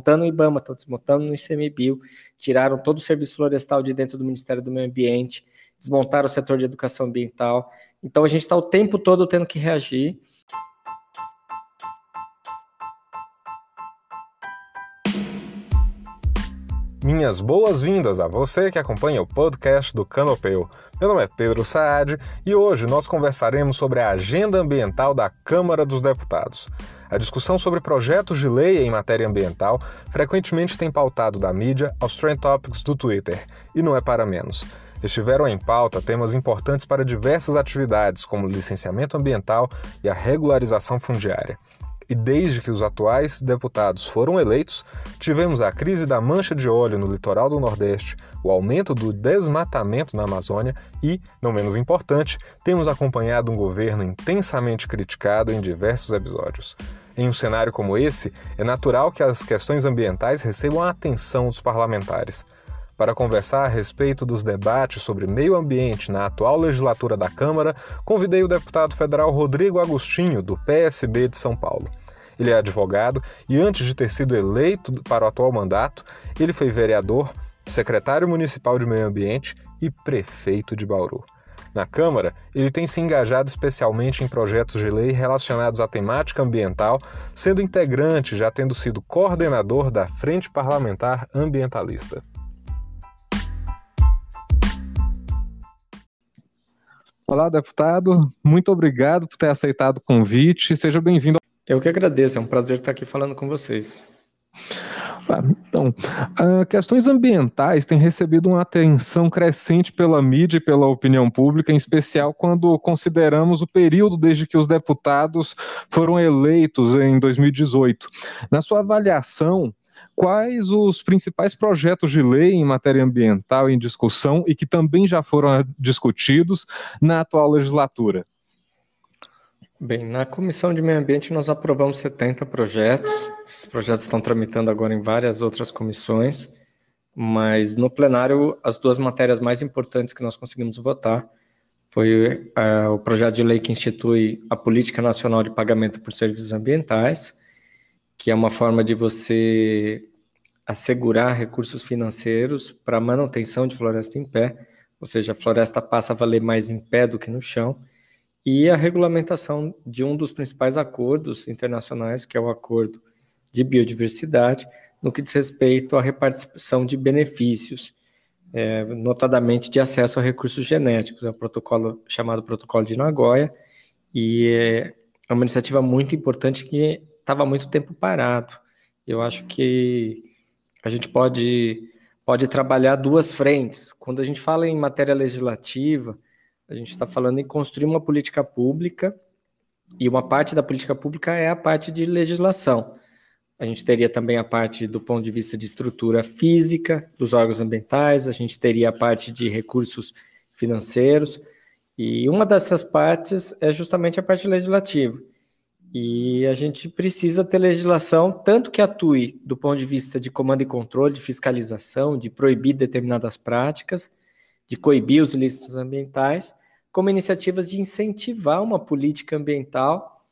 desmontando o IBAMA, estão desmontando no ICMBio, tiraram todo o serviço florestal de dentro do Ministério do Meio Ambiente, desmontaram o setor de educação ambiental. Então a gente está o tempo todo tendo que reagir. Minhas boas-vindas a você que acompanha o podcast do Canopeu. Meu nome é Pedro Saad e hoje nós conversaremos sobre a agenda ambiental da Câmara dos Deputados. A discussão sobre projetos de lei em matéria ambiental frequentemente tem pautado da mídia aos trend topics do Twitter, e não é para menos. Estiveram em pauta temas importantes para diversas atividades, como licenciamento ambiental e a regularização fundiária. E desde que os atuais deputados foram eleitos, tivemos a crise da mancha de óleo no litoral do Nordeste, o aumento do desmatamento na Amazônia e, não menos importante, temos acompanhado um governo intensamente criticado em diversos episódios. Em um cenário como esse, é natural que as questões ambientais recebam a atenção dos parlamentares. Para conversar a respeito dos debates sobre meio ambiente na atual legislatura da Câmara, convidei o deputado federal Rodrigo Agostinho, do PSB de São Paulo. Ele é advogado e, antes de ter sido eleito para o atual mandato, ele foi vereador, secretário municipal de meio ambiente e prefeito de Bauru. Na Câmara, ele tem se engajado especialmente em projetos de lei relacionados à temática ambiental, sendo integrante, já tendo sido coordenador da Frente Parlamentar Ambientalista. Olá, deputado. Muito obrigado por ter aceitado o convite. Seja bem-vindo. Eu que agradeço. É um prazer estar aqui falando com vocês. Então, uh, questões ambientais têm recebido uma atenção crescente pela mídia e pela opinião pública, em especial quando consideramos o período desde que os deputados foram eleitos em 2018. Na sua avaliação, quais os principais projetos de lei em matéria ambiental em discussão e que também já foram discutidos na atual legislatura? Bem, na Comissão de Meio Ambiente nós aprovamos 70 projetos. Esses projetos estão tramitando agora em várias outras comissões, mas no plenário as duas matérias mais importantes que nós conseguimos votar foi uh, o projeto de lei que institui a Política Nacional de Pagamento por Serviços Ambientais, que é uma forma de você assegurar recursos financeiros para manutenção de floresta em pé, ou seja, a floresta passa a valer mais em pé do que no chão, e a regulamentação de um dos principais acordos internacionais, que é o Acordo de Biodiversidade, no que diz respeito à repartição de benefícios, é, notadamente de acesso a recursos genéticos, é o protocolo chamado Protocolo de Nagoya, e é uma iniciativa muito importante que estava muito tempo parado. Eu acho que a gente pode, pode trabalhar duas frentes. Quando a gente fala em matéria legislativa, a gente está falando em construir uma política pública, e uma parte da política pública é a parte de legislação. A gente teria também a parte do ponto de vista de estrutura física dos órgãos ambientais, a gente teria a parte de recursos financeiros, e uma dessas partes é justamente a parte legislativa. E a gente precisa ter legislação tanto que atue do ponto de vista de comando e controle, de fiscalização, de proibir determinadas práticas, de coibir os ilícitos ambientais, como iniciativas de incentivar uma política ambiental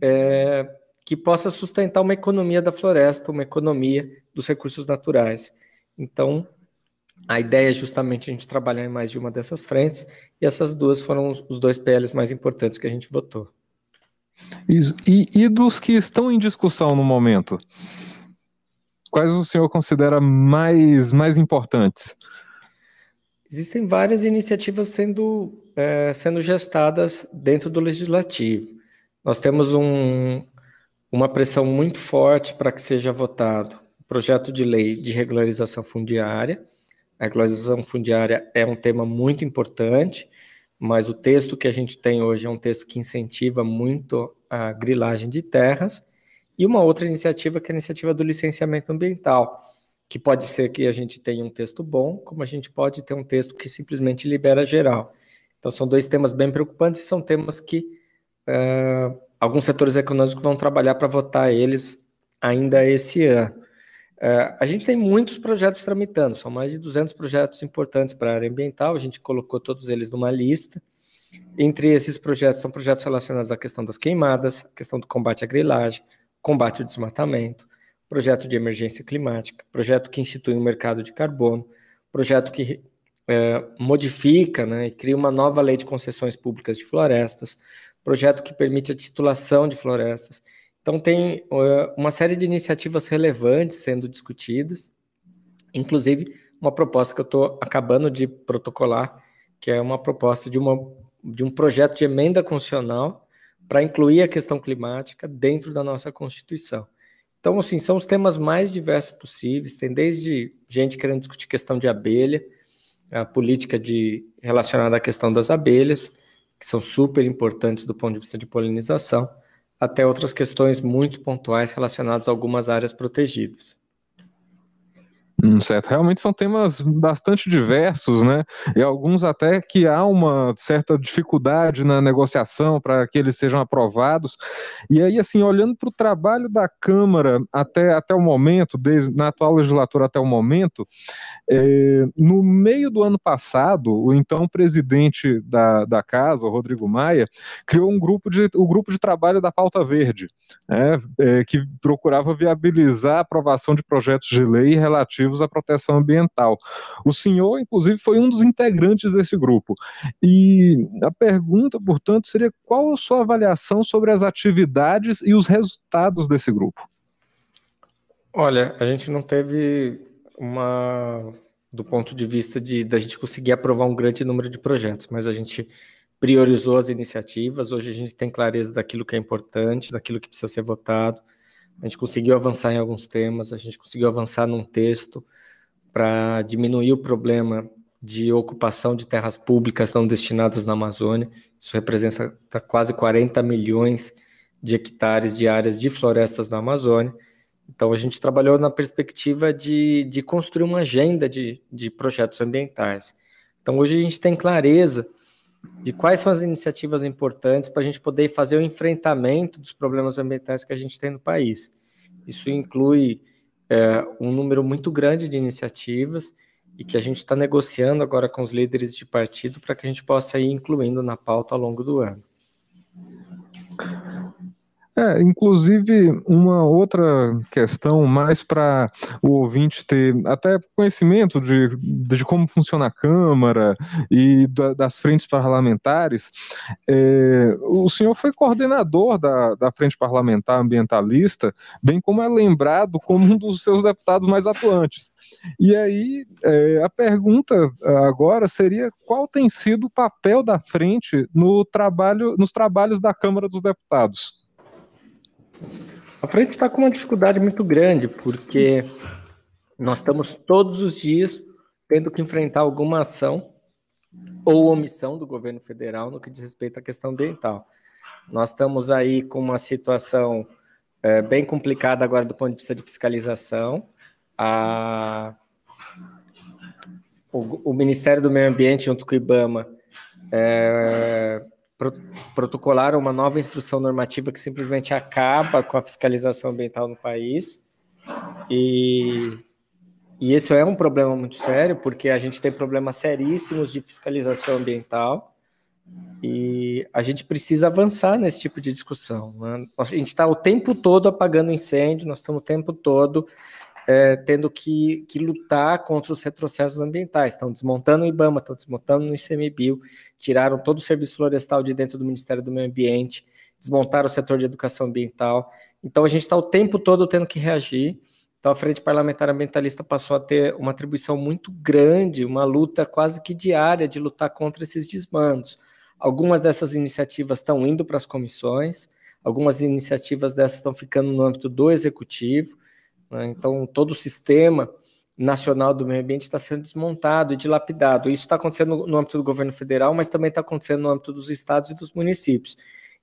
é, que possa sustentar uma economia da floresta, uma economia dos recursos naturais. Então, a ideia é justamente a gente trabalhar em mais de uma dessas frentes, e essas duas foram os dois PLs mais importantes que a gente votou. Isso. E, e dos que estão em discussão no momento, quais o senhor considera mais, mais importantes? Existem várias iniciativas sendo, é, sendo gestadas dentro do legislativo. Nós temos um, uma pressão muito forte para que seja votado o projeto de lei de regularização fundiária. A regularização fundiária é um tema muito importante mas o texto que a gente tem hoje é um texto que incentiva muito a grilagem de terras, e uma outra iniciativa que é a iniciativa do licenciamento ambiental, que pode ser que a gente tenha um texto bom, como a gente pode ter um texto que simplesmente libera geral. Então, são dois temas bem preocupantes e são temas que uh, alguns setores econômicos vão trabalhar para votar eles ainda esse ano. Uh, a gente tem muitos projetos tramitando, são mais de 200 projetos importantes para a área ambiental, a gente colocou todos eles numa lista. Entre esses projetos, são projetos relacionados à questão das queimadas, questão do combate à grilagem, combate ao desmatamento, projeto de emergência climática, projeto que institui um mercado de carbono, projeto que é, modifica né, e cria uma nova lei de concessões públicas de florestas, projeto que permite a titulação de florestas. Então, tem uh, uma série de iniciativas relevantes sendo discutidas, inclusive uma proposta que eu estou acabando de protocolar, que é uma proposta de, uma, de um projeto de emenda constitucional para incluir a questão climática dentro da nossa Constituição. Então, assim, são os temas mais diversos possíveis. Tem desde gente querendo discutir questão de abelha, a política de relacionada à questão das abelhas, que são super importantes do ponto de vista de polinização, até outras questões muito pontuais relacionadas a algumas áreas protegidas. Hum, certo, realmente são temas bastante diversos, né? E alguns até que há uma certa dificuldade na negociação para que eles sejam aprovados. E aí, assim, olhando para o trabalho da Câmara até, até o momento, desde, na atual legislatura até o momento, é, no meio do ano passado, o então presidente da, da casa, o Rodrigo Maia, criou um grupo de, o grupo de trabalho da Pauta Verde, né, é, que procurava viabilizar a aprovação de projetos de lei relativos relativos à proteção ambiental. O senhor, inclusive, foi um dos integrantes desse grupo. E a pergunta, portanto, seria qual a sua avaliação sobre as atividades e os resultados desse grupo? Olha, a gente não teve uma do ponto de vista de da gente conseguir aprovar um grande número de projetos, mas a gente priorizou as iniciativas. Hoje a gente tem clareza daquilo que é importante, daquilo que precisa ser votado. A gente conseguiu avançar em alguns temas, a gente conseguiu avançar num texto para diminuir o problema de ocupação de terras públicas não destinadas na Amazônia. Isso representa quase 40 milhões de hectares de áreas de florestas na Amazônia. Então, a gente trabalhou na perspectiva de, de construir uma agenda de, de projetos ambientais. Então, hoje a gente tem clareza de quais são as iniciativas importantes para a gente poder fazer o enfrentamento dos problemas ambientais que a gente tem no país. Isso inclui é, um número muito grande de iniciativas e que a gente está negociando agora com os líderes de partido para que a gente possa ir incluindo na pauta ao longo do ano. É, inclusive, uma outra questão mais para o ouvinte ter até conhecimento de, de como funciona a Câmara e da, das frentes parlamentares. É, o senhor foi coordenador da, da Frente Parlamentar Ambientalista, bem como é lembrado como um dos seus deputados mais atuantes. E aí, é, a pergunta agora seria qual tem sido o papel da frente no trabalho, nos trabalhos da Câmara dos Deputados? A frente está com uma dificuldade muito grande, porque nós estamos todos os dias tendo que enfrentar alguma ação ou omissão do governo federal no que diz respeito à questão ambiental. Nós estamos aí com uma situação é, bem complicada agora do ponto de vista de fiscalização. A, o, o Ministério do Meio Ambiente, junto com o IBAMA, é, protocolaram uma nova instrução normativa que simplesmente acaba com a fiscalização ambiental no país. E, e esse é um problema muito sério, porque a gente tem problemas seríssimos de fiscalização ambiental e a gente precisa avançar nesse tipo de discussão. Né? A gente está o tempo todo apagando incêndio, nós estamos o tempo todo é, tendo que, que, lutar contra os retrocessos ambientais. Estão desmontando o IBAMA, estão desmontando o ICMBio, tiraram todo o serviço florestal de dentro do Ministério do Meio Ambiente, desmontaram o setor de educação ambiental. Então, a gente está o tempo todo tendo que reagir. Então, a Frente Parlamentar Ambientalista passou a ter uma atribuição muito grande, uma luta quase que diária de lutar contra esses desmandos. Algumas dessas iniciativas estão indo para as comissões, algumas iniciativas dessas estão ficando no âmbito do executivo. Né? Então, todo o sistema nacional do meio ambiente está sendo desmontado e dilapidado. Isso está acontecendo no âmbito do governo federal, mas também está acontecendo no âmbito dos estados e dos municípios.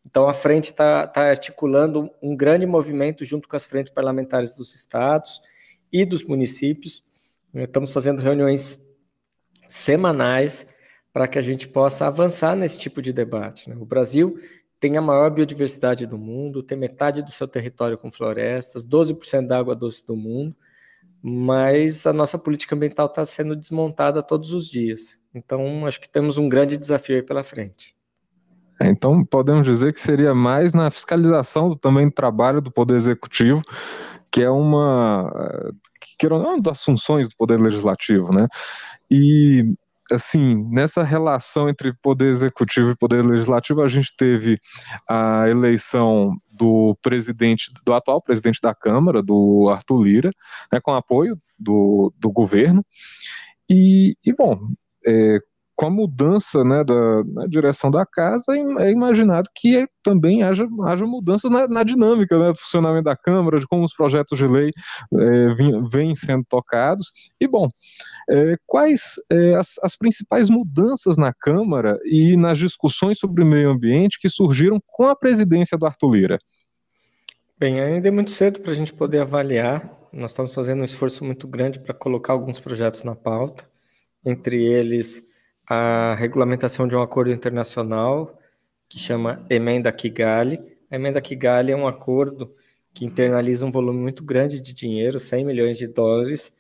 Então, a frente está tá articulando um grande movimento junto com as frentes parlamentares dos estados e dos municípios. Estamos fazendo reuniões semanais para que a gente possa avançar nesse tipo de debate. Né? O Brasil tem a maior biodiversidade do mundo, tem metade do seu território com florestas, 12% da água doce do mundo, mas a nossa política ambiental está sendo desmontada todos os dias. Então, acho que temos um grande desafio pela frente. É, então, podemos dizer que seria mais na fiscalização também do trabalho do Poder Executivo que é uma que era uma das funções do poder legislativo, né? E assim, nessa relação entre poder executivo e poder legislativo, a gente teve a eleição do presidente, do atual presidente da Câmara, do Arthur Lira, né, com apoio do, do governo. E, e bom, é, com a mudança né, da, na direção da casa, é imaginado que também haja, haja mudança na, na dinâmica né, do funcionamento da Câmara, de como os projetos de lei é, vêm sendo tocados. E, bom, é, quais é, as, as principais mudanças na Câmara e nas discussões sobre o meio ambiente que surgiram com a presidência do Arthur Lira? Bem, ainda é muito cedo para a gente poder avaliar. Nós estamos fazendo um esforço muito grande para colocar alguns projetos na pauta, entre eles a regulamentação de um acordo internacional que chama Emenda Kigali. A Emenda Kigali é um acordo que internaliza um volume muito grande de dinheiro, 100 milhões de dólares,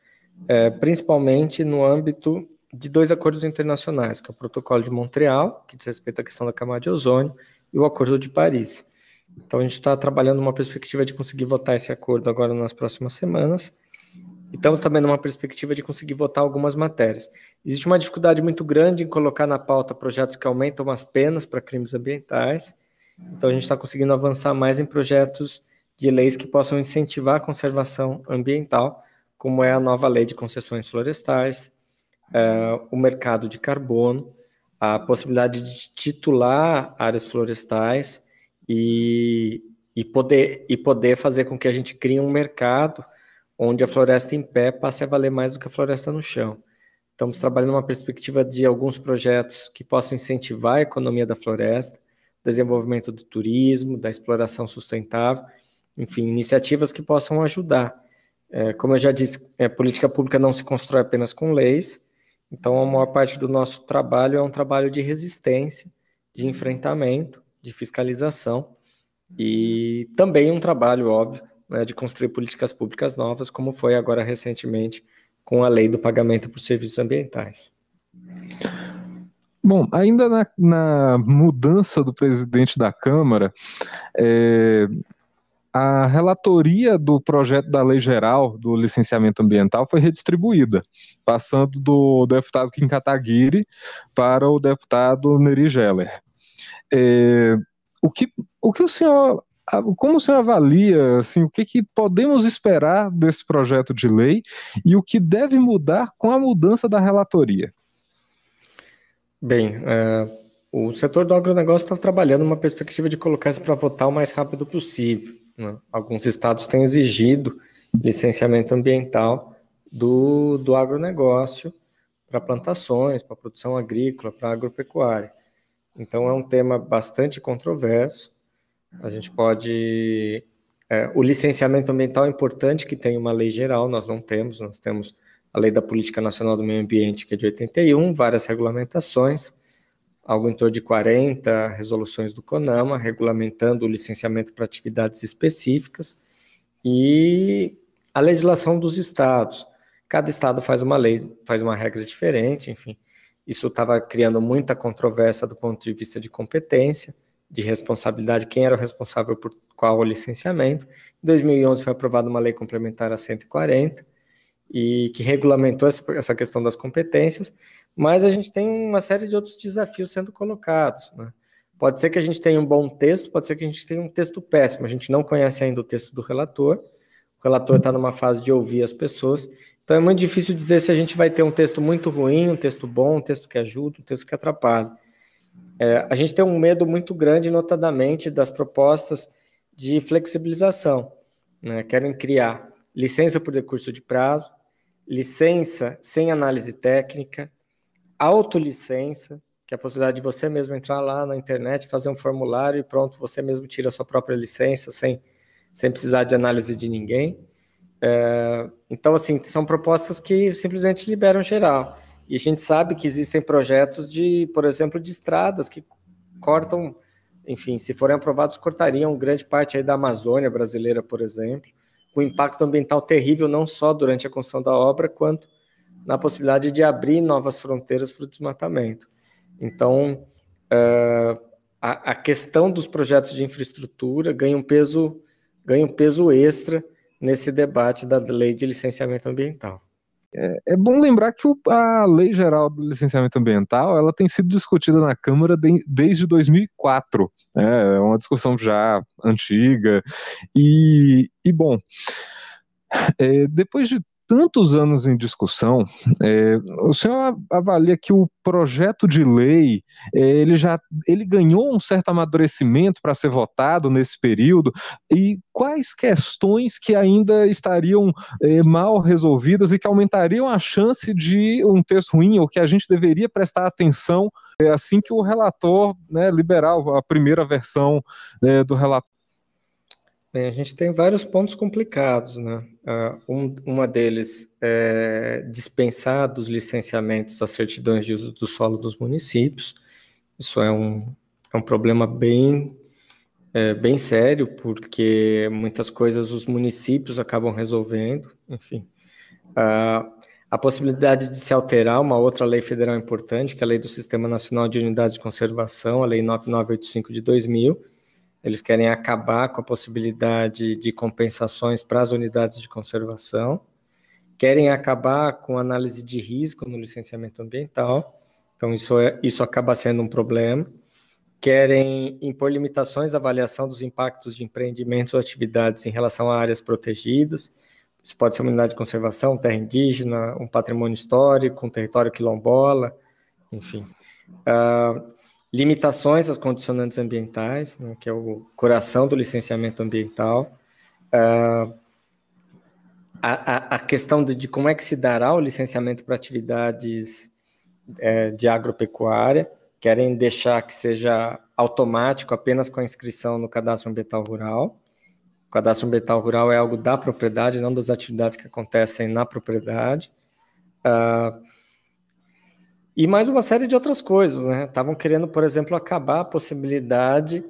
é, principalmente no âmbito de dois acordos internacionais, que é o Protocolo de Montreal, que diz respeito à questão da camada de ozônio, e o Acordo de Paris. Então, a gente está trabalhando uma perspectiva de conseguir votar esse acordo agora nas próximas semanas, estamos também numa perspectiva de conseguir votar algumas matérias. Existe uma dificuldade muito grande em colocar na pauta projetos que aumentam as penas para crimes ambientais. Então, a gente está conseguindo avançar mais em projetos de leis que possam incentivar a conservação ambiental, como é a nova lei de concessões florestais, é, o mercado de carbono, a possibilidade de titular áreas florestais e, e, poder, e poder fazer com que a gente crie um mercado onde a floresta em pé passe a valer mais do que a floresta no chão. Estamos trabalhando uma perspectiva de alguns projetos que possam incentivar a economia da floresta, desenvolvimento do turismo, da exploração sustentável, enfim, iniciativas que possam ajudar. É, como eu já disse, a política pública não se constrói apenas com leis, então a maior parte do nosso trabalho é um trabalho de resistência, de enfrentamento, de fiscalização e também um trabalho, óbvio, né, de construir políticas públicas novas, como foi agora recentemente com a lei do pagamento por serviços ambientais. Bom, ainda na, na mudança do presidente da Câmara, é, a relatoria do projeto da lei geral do licenciamento ambiental foi redistribuída, passando do deputado Kim Kataguiri para o deputado Neri Geller. É, o, que, o que o senhor como o senhor avalia assim, o que, que podemos esperar desse projeto de lei e o que deve mudar com a mudança da relatoria? Bem, uh, o setor do agronegócio está trabalhando uma perspectiva de colocar isso para votar o mais rápido possível. Né? Alguns estados têm exigido licenciamento ambiental do, do agronegócio para plantações, para produção agrícola, para agropecuária. Então é um tema bastante controverso. A gente pode. É, o licenciamento ambiental é importante que tenha uma lei geral, nós não temos, nós temos a Lei da Política Nacional do Meio Ambiente, que é de 81, várias regulamentações, algo em torno de 40 resoluções do CONAMA, regulamentando o licenciamento para atividades específicas, e a legislação dos estados. Cada estado faz uma lei, faz uma regra diferente, enfim. Isso estava criando muita controvérsia do ponto de vista de competência de responsabilidade, quem era o responsável por qual licenciamento. Em 2011 foi aprovada uma lei complementar a 140, e que regulamentou essa questão das competências, mas a gente tem uma série de outros desafios sendo colocados. Né? Pode ser que a gente tenha um bom texto, pode ser que a gente tenha um texto péssimo, a gente não conhece ainda o texto do relator, o relator está numa fase de ouvir as pessoas, então é muito difícil dizer se a gente vai ter um texto muito ruim, um texto bom, um texto que ajuda, um texto que atrapalha. É, a gente tem um medo muito grande, notadamente, das propostas de flexibilização. Né? Querem criar licença por decurso de prazo, licença sem análise técnica, autolicença, que é a possibilidade de você mesmo entrar lá na internet, fazer um formulário e pronto, você mesmo tira a sua própria licença sem, sem precisar de análise de ninguém. É, então, assim, são propostas que simplesmente liberam geral. E a gente sabe que existem projetos de, por exemplo, de estradas que cortam, enfim, se forem aprovados, cortariam grande parte da Amazônia brasileira, por exemplo, com impacto ambiental terrível não só durante a construção da obra, quanto na possibilidade de abrir novas fronteiras para o desmatamento. Então, uh, a, a, questão dos projetos de infraestrutura ganha um peso, ganha um peso extra nesse debate da lei de licenciamento ambiental. É, é bom lembrar que a Lei Geral do Licenciamento Ambiental ela tem sido discutida na Câmara de, desde 2004. Né? É uma discussão já antiga. E, e bom, é, depois de tantos anos em discussão, é, o senhor avalia que o projeto de lei é, ele já ele ganhou um certo amadurecimento para ser votado nesse período? E quais questões que ainda estariam é, mal resolvidas e que aumentariam a chance de um texto ruim ou que a gente deveria prestar atenção é, assim que o relator né, liberar a primeira versão é, do relatório Bem, a gente tem vários pontos complicados, né? Uh, um, uma deles é dispensar dos licenciamentos as certidões de uso do solo dos municípios. Isso é um, é um problema bem, é, bem sério, porque muitas coisas os municípios acabam resolvendo, enfim. Uh, a possibilidade de se alterar uma outra lei federal importante, que é a Lei do Sistema Nacional de Unidades de Conservação, a Lei 9985 de 2000, eles querem acabar com a possibilidade de compensações para as unidades de conservação, querem acabar com análise de risco no licenciamento ambiental, então isso, é, isso acaba sendo um problema. Querem impor limitações à avaliação dos impactos de empreendimentos ou atividades em relação a áreas protegidas. Isso pode ser uma unidade de conservação, terra indígena, um patrimônio histórico, um território quilombola, enfim. Uh, limitações às condicionantes ambientais, né, que é o coração do licenciamento ambiental, uh, a, a, questão de, de, como é que se dará o licenciamento para atividades é, de agropecuária, querem deixar que seja automático apenas com a inscrição no cadastro ambiental rural. O cadastro ambiental rural é algo da propriedade, não das atividades que acontecem na propriedade. Uh, e mais uma série de outras coisas, né? Estavam querendo, por exemplo, acabar a possibilidade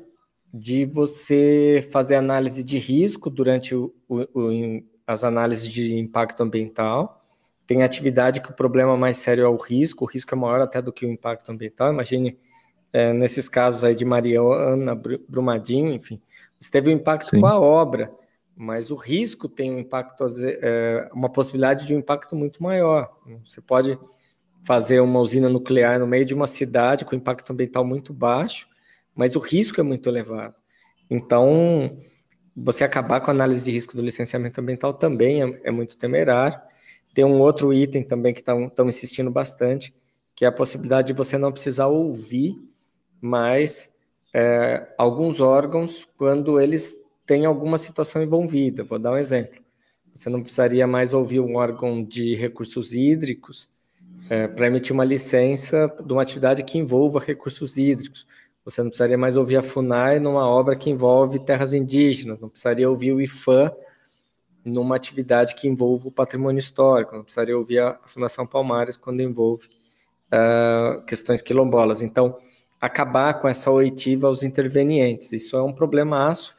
de você fazer análise de risco durante o, o, o, as análises de impacto ambiental. Tem atividade que o problema mais sério é o risco, o risco é maior até do que o impacto ambiental. Imagine é, nesses casos aí de Mariana, Brumadinho, enfim, você teve um impacto Sim. com a obra, mas o risco tem um impacto, é, uma possibilidade de um impacto muito maior. Você pode fazer uma usina nuclear no meio de uma cidade com impacto ambiental muito baixo, mas o risco é muito elevado. Então, você acabar com a análise de risco do licenciamento ambiental também é, é muito temerário. Tem um outro item também que estão insistindo bastante, que é a possibilidade de você não precisar ouvir mais é, alguns órgãos quando eles têm alguma situação envolvida. Vou dar um exemplo. Você não precisaria mais ouvir um órgão de recursos hídricos é, para emitir uma licença de uma atividade que envolva recursos hídricos. Você não precisaria mais ouvir a FUNAI numa obra que envolve terras indígenas, não precisaria ouvir o IFAM numa atividade que envolva o patrimônio histórico, não precisaria ouvir a Fundação Palmares quando envolve uh, questões quilombolas. Então, acabar com essa oitiva aos intervenientes, isso é um problemaço,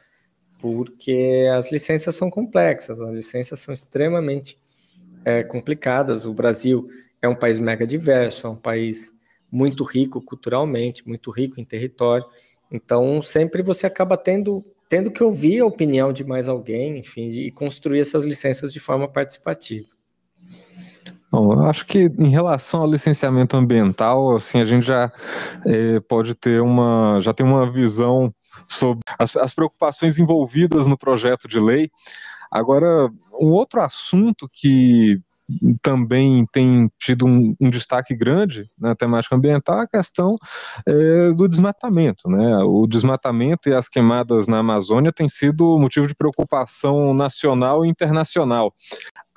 porque as licenças são complexas, as licenças são extremamente é, complicadas. O Brasil é um país mega diverso, é um país muito rico culturalmente, muito rico em território. Então, sempre você acaba tendo, tendo que ouvir a opinião de mais alguém, enfim, e construir essas licenças de forma participativa. Bom, acho que em relação ao licenciamento ambiental, assim, a gente já é, pode ter uma, já tem uma visão sobre as, as preocupações envolvidas no projeto de lei. Agora, um outro assunto que também tem tido um, um destaque grande na temática ambiental a questão é, do desmatamento. Né? O desmatamento e as queimadas na Amazônia têm sido motivo de preocupação nacional e internacional.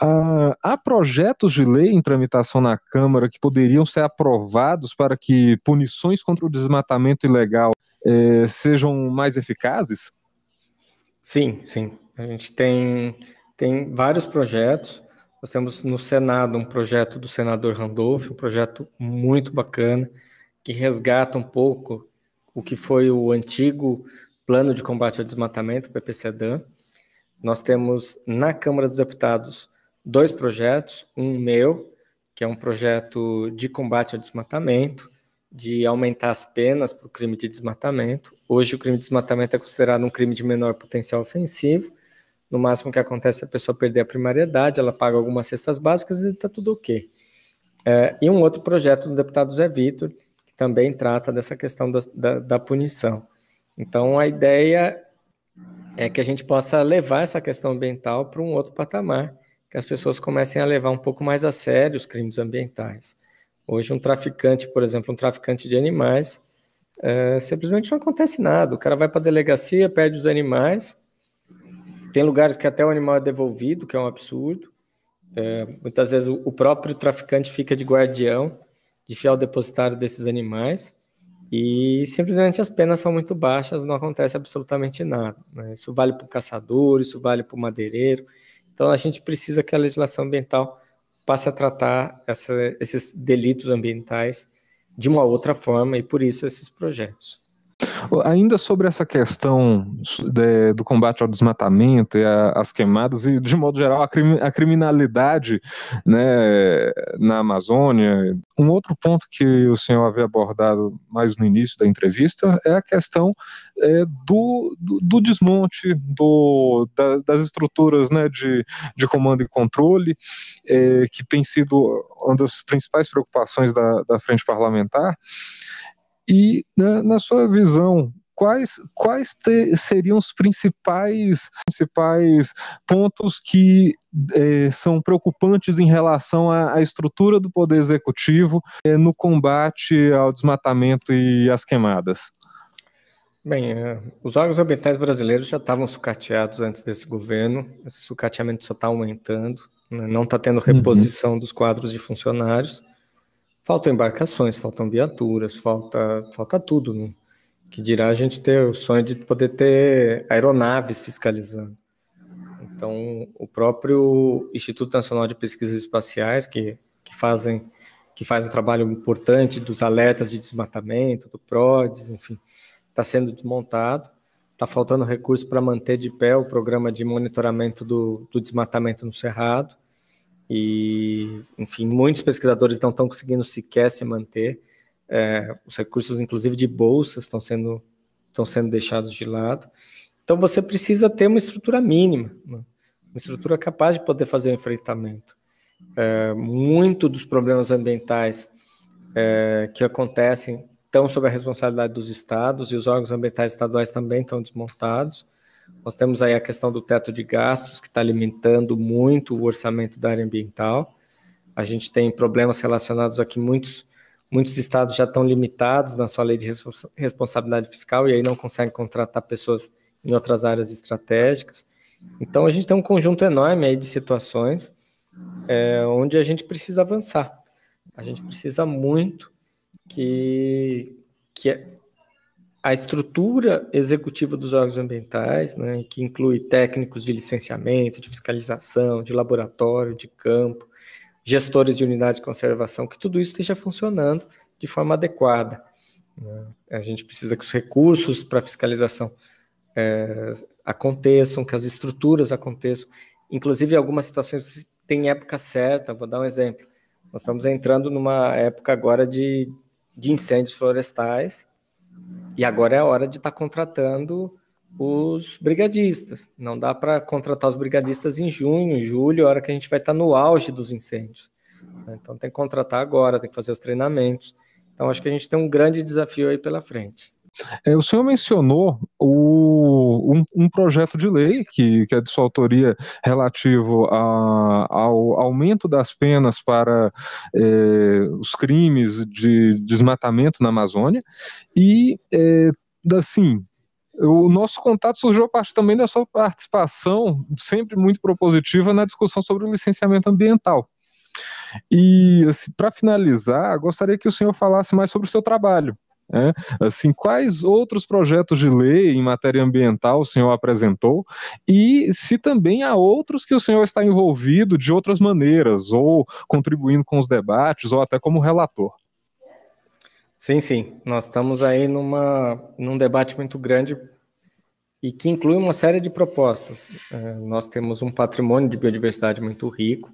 Ah, há projetos de lei em tramitação na Câmara que poderiam ser aprovados para que punições contra o desmatamento ilegal é, sejam mais eficazes? Sim, sim. A gente tem, tem vários projetos. Nós temos no Senado um projeto do senador Randolph, um projeto muito bacana, que resgata um pouco o que foi o antigo Plano de Combate ao Desmatamento, PPCDAM. Nós temos na Câmara dos Deputados dois projetos, um meu, que é um projeto de combate ao desmatamento, de aumentar as penas para o crime de desmatamento. Hoje o crime de desmatamento é considerado um crime de menor potencial ofensivo, No máximo que acontece é a pessoa perder a primariedade, ela paga algumas cestas básicas e está tudo ok. É, e um outro projeto do deputado Zé Vitor, que também trata dessa questão da, da, da punição. Então, a ideia é que a gente possa levar essa questão ambiental para um outro patamar, que as pessoas comecem a levar um pouco mais a sério os crimes ambientais. Hoje, um traficante, por exemplo, um traficante de animais, é, simplesmente não acontece nada. O cara vai para a delegacia, perde os animais. Tem lugares que até o animal é devolvido, que é um absurdo. É, muitas vezes o, o próprio traficante fica de guardião, de fiel depositário desses animais. E simplesmente as penas são muito baixas, não acontece absolutamente nada. Né? Isso vale para o caçador, isso vale para o madeireiro. Então a gente precisa que a legislação ambiental passe a tratar essa, esses delitos ambientais de uma outra forma e por isso esses projetos. Ainda sobre essa questão de, do combate ao desmatamento e às queimadas, e de modo geral a, a, criminalidade né, na Amazônia, um outro ponto que o senhor havia abordado mais no início da entrevista é a questão é, do, do, do, desmonte do, da, das estruturas né, de, de comando e controle, é, que tem sido uma das principais preocupações da, da frente parlamentar. E, na, na sua visão, quais, quais te, seriam os principais, principais pontos que é, são preocupantes em relação à, à, estrutura do Poder Executivo é, no combate ao desmatamento e às queimadas? Bem, é, os órgãos ambientais brasileiros já estavam sucateados antes desse governo, esse sucateamento só está aumentando, né? não está tendo reposição uhum. dos quadros de funcionários. Faltam embarcações, faltam viaturas, falta, falta tudo. Né? Que dirá a gente ter o sonho de poder ter aeronaves fiscalizando. Então, o próprio Instituto Nacional de Pesquisas Espaciais, que, que fazem que faz um trabalho importante dos alertas de desmatamento, do PRODES, enfim, está sendo desmontado. Está faltando recurso para manter de pé o programa de monitoramento do, do desmatamento no Cerrado. E, enfim, muitos pesquisadores não estão conseguindo sequer se manter. É, os recursos, inclusive de bolsas, estão sendo, estão sendo deixados de lado. Então, você precisa ter uma estrutura mínima, né? uma estrutura capaz de poder fazer o enfrentamento. É, muito dos problemas ambientais é, que acontecem estão sob a responsabilidade dos estados e os órgãos ambientais estaduais também estão desmontados. Nós temos aí a questão do teto de gastos, que está alimentando muito o orçamento da área ambiental. A gente tem problemas relacionados a que muitos, muitos estados já estão limitados na sua lei de responsabilidade fiscal e aí não conseguem contratar pessoas em outras áreas estratégicas. Então, a gente tem um conjunto enorme aí de situações é, onde a gente precisa avançar. A gente precisa muito que, que a estrutura executiva dos órgãos ambientais, né, que inclui técnicos de licenciamento, de fiscalização, de laboratório, de campo, gestores de unidades de conservação, que tudo isso esteja funcionando de forma adequada. Né? A gente precisa que os recursos para fiscalização é, aconteçam, que as estruturas aconteçam. Inclusive, algumas situações tem época certa, vou dar um exemplo. Nós estamos entrando numa época agora de, de incêndios florestais, e agora é a hora de estar tá contratando os brigadistas. Não dá para contratar os brigadistas em junho, julho, hora que a gente vai estar tá no auge dos incêndios. Então tem que contratar agora, tem que fazer os treinamentos. Então acho que a gente tem um grande desafio aí pela frente. É, o senhor mencionou o, um, um, projeto de lei que, que é de sua autoria relativo a, ao aumento das penas para é, os crimes de desmatamento na Amazônia e, é, assim, o nosso contato surgiu a partir também da sua participação, sempre muito propositiva, na discussão sobre o licenciamento ambiental. E, assim, para finalizar, gostaria que o senhor falasse mais sobre o seu trabalho. É, assim, quais outros projetos de lei em matéria ambiental o senhor apresentou e se também há outros que o senhor está envolvido de outras maneiras, ou contribuindo com os debates, ou até como relator? Sim, sim. Nós estamos aí numa, num debate muito grande e que inclui uma série de propostas. É, nós temos um patrimônio de biodiversidade muito rico,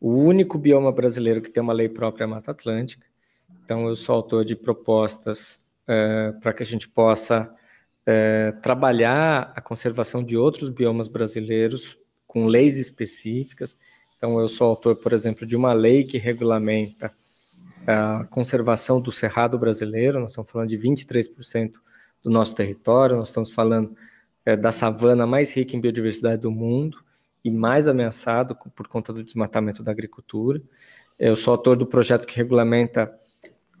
o único bioma brasileiro que tem uma lei própria é a Mata Atlântica. Então, eu sou autor de propostas é, para que a gente possa é, trabalhar a conservação de outros biomas brasileiros com leis específicas. Então, eu sou autor, por exemplo, de uma lei que regulamenta a conservação do cerrado brasileiro, nós estamos falando de 23% do nosso território, nós estamos falando é, da savana mais rica em biodiversidade do mundo e mais ameaçado por conta do desmatamento da agricultura. Eu sou autor do projeto que regulamenta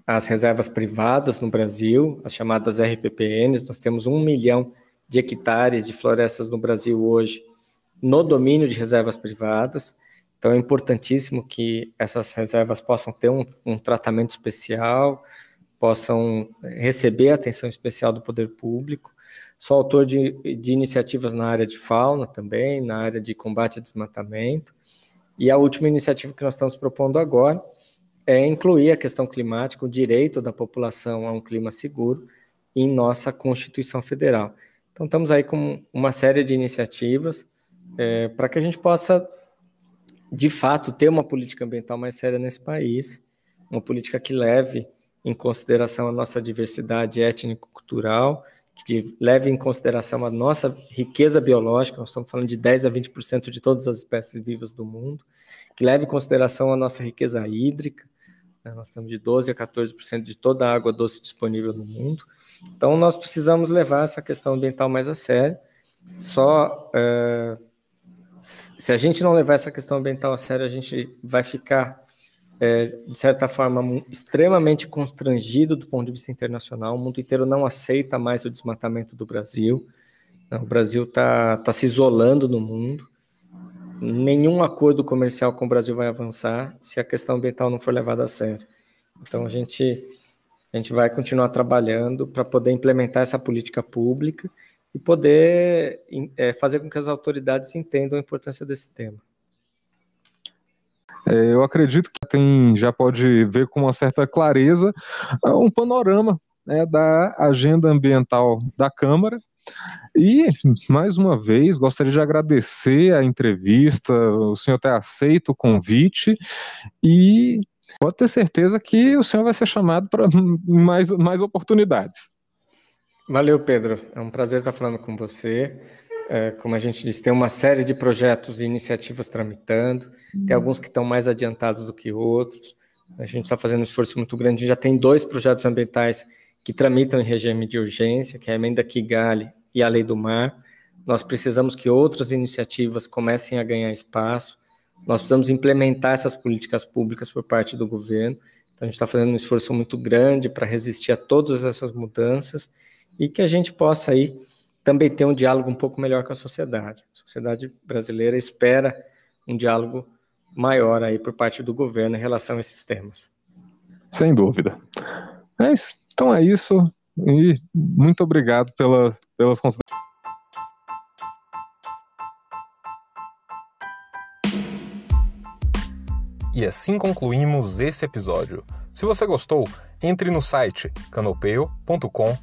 as reservas privadas no Brasil, as chamadas RPPNs. Nós temos um milhão de hectares de florestas no Brasil hoje no domínio de reservas privadas. Então é importantíssimo que essas reservas possam ter um, um tratamento especial, possam receber atenção especial do poder público. Sou autor de, de iniciativas na área de fauna também, na área de combate a desmatamento. E a última iniciativa que nós estamos propondo agora é incluir a questão climática, o direito da população a um clima seguro em nossa Constituição Federal. Então, estamos aí com uma série de iniciativas é, para que a gente possa, de fato, ter uma política ambiental mais séria nesse país, uma política que leve em consideração a nossa diversidade étnico-cultural, que leve em consideração a nossa riqueza biológica, nós estamos falando de 10 a 20% de todas as espécies vivas do mundo, que leve em consideração a nossa riqueza hídrica? Nós estamos de 12 a 14% de toda a água doce disponível no mundo. Então, nós precisamos levar essa questão ambiental mais a sério. Só é, se a gente não levar essa questão ambiental a sério, a gente vai ficar, é, de certa forma, extremamente constrangido do ponto de vista internacional. O mundo inteiro não aceita mais o desmatamento do Brasil. O Brasil está tá se isolando no mundo. Nenhum acordo comercial com o Brasil vai avançar se a questão ambiental não for levada a sério. Então, a gente, a gente vai continuar trabalhando para poder implementar essa política pública e poder é, fazer com que as autoridades entendam a importância desse tema. É, eu acredito que tem, já pode ver com uma certa clareza ah, um panorama né, da agenda ambiental da Câmara. E, mais uma vez, gostaria de agradecer a entrevista, o senhor ter aceito o convite e pode ter certeza que o senhor vai ser chamado para mais, mais oportunidades. Valeu, Pedro. É um prazer estar falando com você. É, como a gente disse, tem uma série de projetos e iniciativas tramitando, tem alguns que estão mais adiantados do que outros. A gente está fazendo um esforço muito grande. Já tem dois projetos ambientais que tramitam em regime de urgência, que é a Emenda Kigali e a Lei do Mar. Nós precisamos que outras iniciativas comecem a ganhar espaço. Nós precisamos implementar essas políticas públicas por parte do governo. Então, a gente está fazendo um esforço muito grande para resistir a todas essas mudanças e que a gente possa aí também ter um diálogo um pouco melhor com a sociedade. A sociedade brasileira espera um diálogo maior aí por parte do governo em relação a esses temas. Sem dúvida. Mas, então é isso e muito obrigado pela, pelas considerações. E assim concluímos esse episódio. Se você gostou, entre no site canopeu.com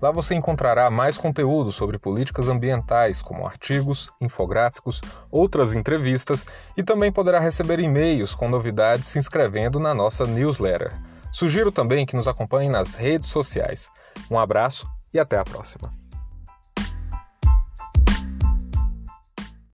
Lá você encontrará mais conteúdo sobre políticas ambientais, como artigos, infográficos, outras entrevistas e também poderá receber e-mails com novidades se inscrevendo na nossa newsletter. Sugiro também que nos acompanhe nas redes sociais. Um abraço e até a próxima.